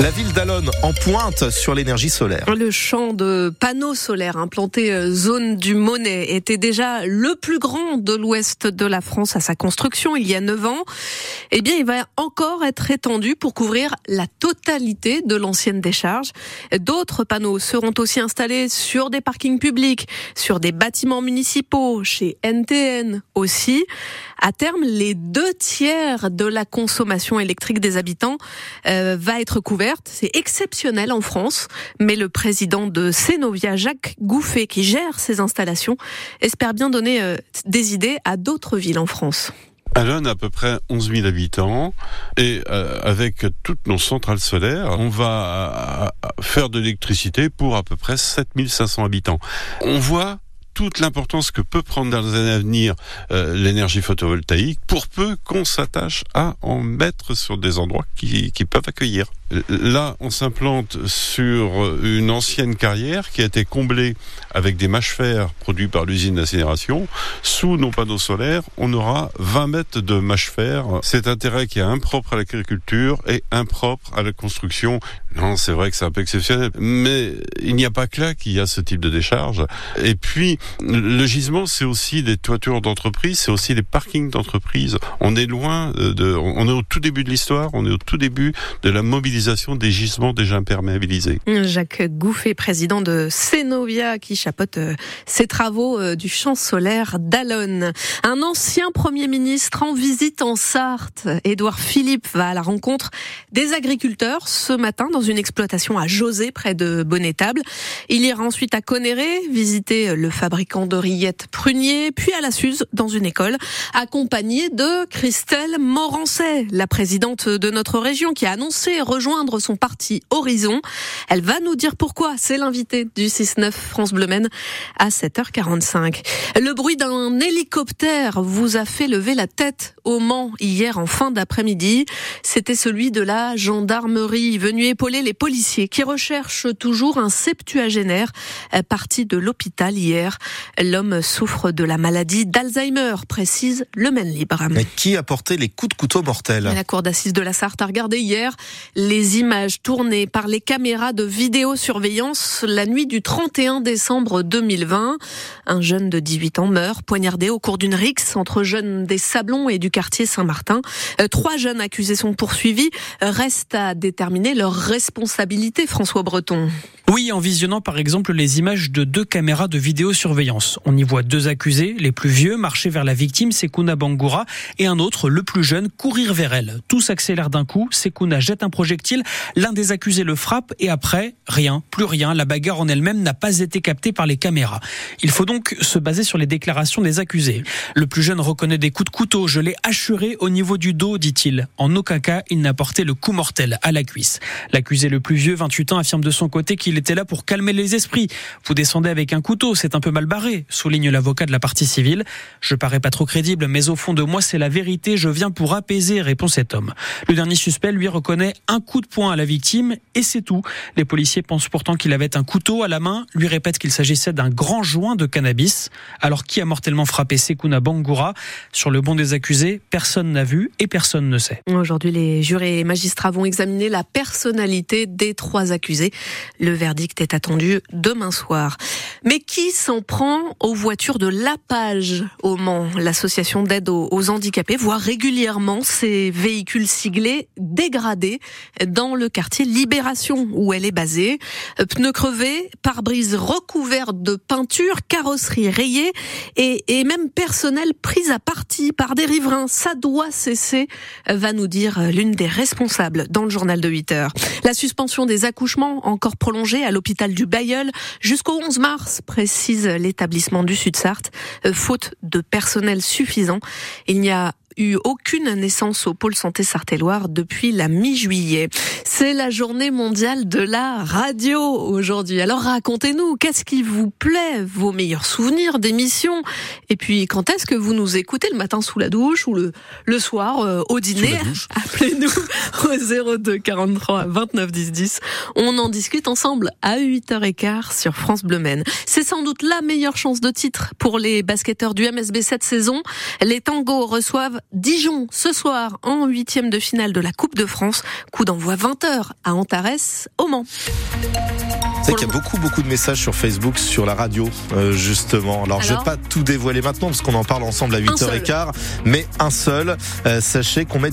La ville d'Alonne en pointe sur l'énergie solaire. Le champ de panneaux solaires implanté euh, zone du Monet était déjà le plus grand de l'ouest de la France à sa construction il y a 9 ans. Eh bien, il va encore être étendu pour couvrir la totalité de l'ancienne décharge. D'autres panneaux seront aussi installés sur des parkings publics, sur des bâtiments municipaux, chez NTN aussi. À terme, les deux tiers de la consommation électrique des habitants euh, va être couverte. C'est exceptionnel en France, mais le président de Cenovia, Jacques Gouffet, qui gère ces installations, espère bien donner euh, des idées à d'autres villes en France. Allen a à peu près 11 000 habitants et euh, avec toutes nos centrales solaires, on va faire de l'électricité pour à peu près 7 500 habitants. On voit toute l'importance que peut prendre dans les années à venir euh, l'énergie photovoltaïque pour peu qu'on s'attache à en mettre sur des endroits qui, qui peuvent accueillir. Là, on s'implante sur une ancienne carrière qui a été comblée avec des mâches fer produits par l'usine d'incinération. Sous nos panneaux solaires, on aura 20 mètres de mâches fer. C'est intérêt qui est impropre à l'agriculture et impropre à la construction. Non, c'est vrai que c'est un peu exceptionnel, mais il n'y a pas que là qu'il y a ce type de décharge. Et puis, le gisement, c'est aussi des toitures d'entreprise, c'est aussi des parkings d'entreprise. On est loin de, on est au tout début de l'histoire, on est au tout début de la mobilisation des gisements déjà imperméabilisés. Jacques Gouffet, président de Cenovia, qui chapeaute ses euh, travaux euh, du champ solaire d'Alonne. Un ancien Premier ministre en visite en Sarthe, Édouard Philippe, va à la rencontre des agriculteurs ce matin dans une exploitation à José, près de Bonnetable. Il ira ensuite à Conéré, visiter le fabricant de rillettes Prunier, puis à la Suze, dans une école, accompagné de Christelle Morancet, la présidente de notre région, qui a annoncé rejoindre son parti Horizon. Elle va nous dire pourquoi. C'est l'invité du 6-9 France Bleu à 7h45. Le bruit d'un hélicoptère vous a fait lever la tête au Mans hier en fin d'après-midi. C'était celui de la gendarmerie venu épauler les policiers qui recherchent toujours un septuagénaire parti de l'hôpital hier. L'homme souffre de la maladie d'Alzheimer, précise le Maine Libre. Mais qui a porté les coups de couteau mortels La cour d'assises de la Sarthe a regardé hier les images tournées par les caméras de vidéosurveillance la nuit du 31 décembre 2020. Un jeune de 18 ans meurt poignardé au cours d'une rixe entre jeunes des Sablons et du quartier Saint-Martin. Euh, trois jeunes accusés sont poursuivis. Reste à déterminer leur responsabilité, François Breton. Oui, en visionnant par exemple les images de deux caméras de vidéosurveillance. On y voit deux accusés, les plus vieux, marcher vers la victime, Sekuna Bangoura, et un autre, le plus jeune, courir vers elle. Tout s'accélère d'un coup, Sekuna jette un projectile, l'un des accusés le frappe, et après, rien, plus rien, la bagarre en elle-même n'a pas été captée par les caméras. Il faut donc se baser sur les déclarations des accusés. Le plus jeune reconnaît des coups de couteau, je l'ai assuré au niveau du dos, dit-il. En aucun cas, il n'a porté le coup mortel à la cuisse. L'accusé le plus vieux, 28 ans, affirme de son côté qu'il il était là pour calmer les esprits. Vous descendez avec un couteau, c'est un peu mal barré, souligne l'avocat de la partie civile. Je parais pas trop crédible, mais au fond de moi, c'est la vérité. Je viens pour apaiser, répond cet homme. Le dernier suspect lui reconnaît un coup de poing à la victime et c'est tout. Les policiers pensent pourtant qu'il avait un couteau à la main, lui répètent qu'il s'agissait d'un grand joint de cannabis. Alors qui a mortellement frappé Sekuna Bangura? Sur le bon des accusés, personne n'a vu et personne ne sait. Aujourd'hui, les jurés et magistrats vont examiner la personnalité des trois accusés. Le verdict est attendu demain soir. Mais qui s'en prend aux voitures de Lapage au Mans? L'association d'aide aux handicapés voit régulièrement ces véhicules siglés dégradés dans le quartier Libération où elle est basée. Pneus crevés, pare-brise recouvert de peinture, carrosserie rayée et, et même personnel pris à partie par des riverains. Ça doit cesser, va nous dire l'une des responsables dans le journal de 8 heures. La suspension des accouchements encore prolongée à l'hôpital du Bayeul jusqu'au 11 mars, précise l'établissement du Sud-Sarthe, euh, faute de personnel suffisant. Il n'y a eu aucune naissance au pôle santé sartelloire depuis la mi-juillet. C'est la journée mondiale de la radio aujourd'hui. Alors racontez-nous, qu'est-ce qui vous plaît, vos meilleurs souvenirs d'émissions? Et puis quand est-ce que vous nous écoutez? Le matin sous la douche ou le, le soir euh, au dîner? Appelez-nous au 02 43 29 10 10. On en discute ensemble à 8h15 sur France Bleu Maine. C'est sans doute la meilleure chance de titre pour les basketteurs du MSB cette saison. Les tangos reçoivent Dijon ce soir en huitième de finale de la Coupe de France. Coup d'envoi 20h à Antares au Mans. C'est qu'il y a beaucoup beaucoup de messages sur Facebook, sur la radio, euh, justement. Alors, je Alors vais pas tout dévoiler maintenant parce qu'on en parle ensemble à 8h15, mais un seul. Euh, sachez qu'on met